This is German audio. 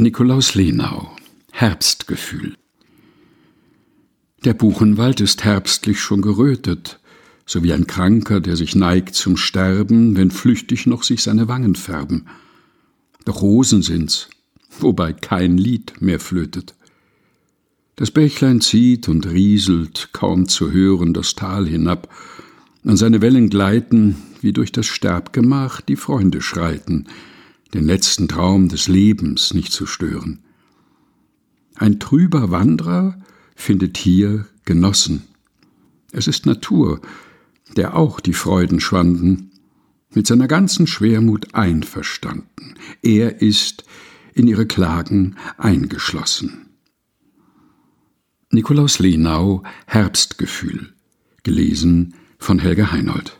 Nikolaus Lenau Herbstgefühl Der Buchenwald ist herbstlich schon gerötet, so wie ein Kranker, der sich neigt zum Sterben, wenn flüchtig noch sich seine Wangen färben. Doch Rosen sind's, wobei kein Lied mehr flötet. Das Bächlein zieht und rieselt, kaum zu hören, das Tal hinab, an seine Wellen gleiten, wie durch das Sterbgemach die Freunde schreiten, den letzten Traum des Lebens nicht zu stören. Ein trüber Wanderer findet hier Genossen. Es ist Natur, der auch die Freuden schwanden, mit seiner ganzen Schwermut einverstanden. Er ist in ihre Klagen eingeschlossen. Nikolaus Lenau Herbstgefühl gelesen von Helga Heinold